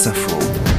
France Info.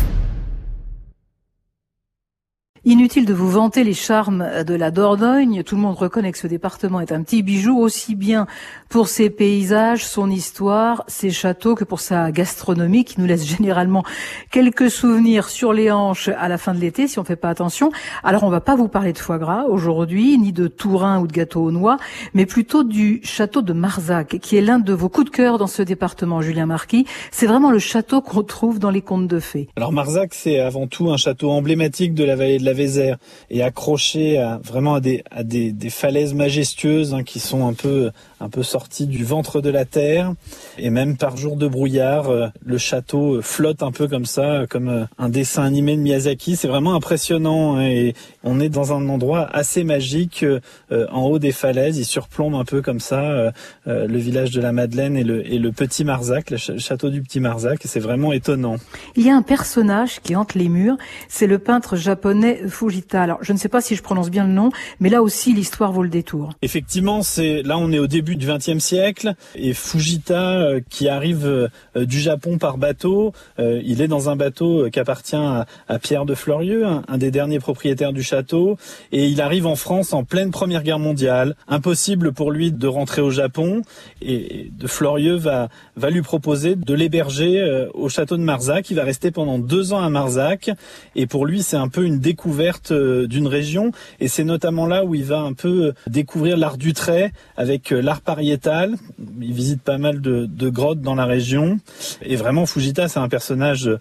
Inutile de vous vanter les charmes de la Dordogne. Tout le monde reconnaît que ce département est un petit bijou, aussi bien pour ses paysages, son histoire, ses châteaux, que pour sa gastronomie, qui nous laisse généralement quelques souvenirs sur les hanches à la fin de l'été, si on fait pas attention. Alors, on va pas vous parler de foie gras aujourd'hui, ni de tourin ou de gâteau aux noix, mais plutôt du château de Marzac, qui est l'un de vos coups de cœur dans ce département, Julien Marquis. C'est vraiment le château qu'on trouve dans les contes de fées. Alors, Marzac, c'est avant tout un château emblématique de la vallée de la Vézère et accroché à, vraiment à des, falaises majestueuses hein, qui sont un peu, un peu sorties du ventre de la terre. Et même par jour de brouillard, euh, le château euh, flotte un peu comme ça, comme euh, un dessin animé de Miyazaki. C'est vraiment impressionnant hein, et on est dans un endroit assez magique en haut des falaises. Il surplombe un peu comme ça le village de la Madeleine et le, et le petit Marzac, le château du petit Marzac. C'est vraiment étonnant. Il y a un personnage qui hante les murs. C'est le peintre japonais Fujita. Alors, je ne sais pas si je prononce bien le nom, mais là aussi, l'histoire vaut le détour. Effectivement, c'est là on est au début du XXe siècle et Fujita euh, qui arrive euh, du Japon par bateau, euh, il est dans un bateau qui appartient à, Pierre de Fleurieux, un, des derniers propriétaires du château, et il arrive en France en pleine Première Guerre mondiale. Impossible pour lui de rentrer au Japon et de Fleurieux va va lui proposer de l'héberger au château de Marzac. Il va rester pendant deux ans à Marzac et pour lui c'est un peu une découverte d'une région et c'est notamment là où il va un peu découvrir l'art du trait avec l'art pariétal. Il visite pas mal de, de grottes dans la région. Et vraiment, Fujita, c'est un personnage euh,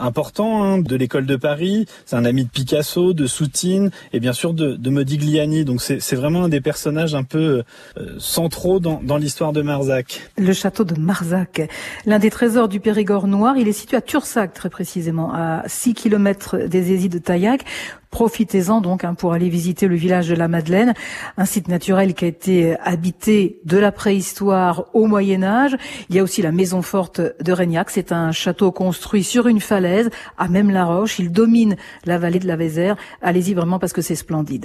important hein, de l'école de Paris. C'est un ami de Picasso, de Soutine et bien sûr de, de Modigliani. Donc c'est vraiment un des personnages un peu euh, centraux dans, dans l'histoire de Marzac. Le château de Marzac, l'un des trésors du Périgord noir, il est situé à Tursac très précisément, à 6 km des Hésies de Taillac. Profitez-en donc hein, pour aller visiter le village de la Madeleine, un site naturel qui a été habité de la préhistoire au Moyen Âge. Il y a aussi la maison forte de Régnac. C'est un château construit sur une falaise à même la roche. Il domine la vallée de la Vézère. Allez-y vraiment parce que c'est splendide.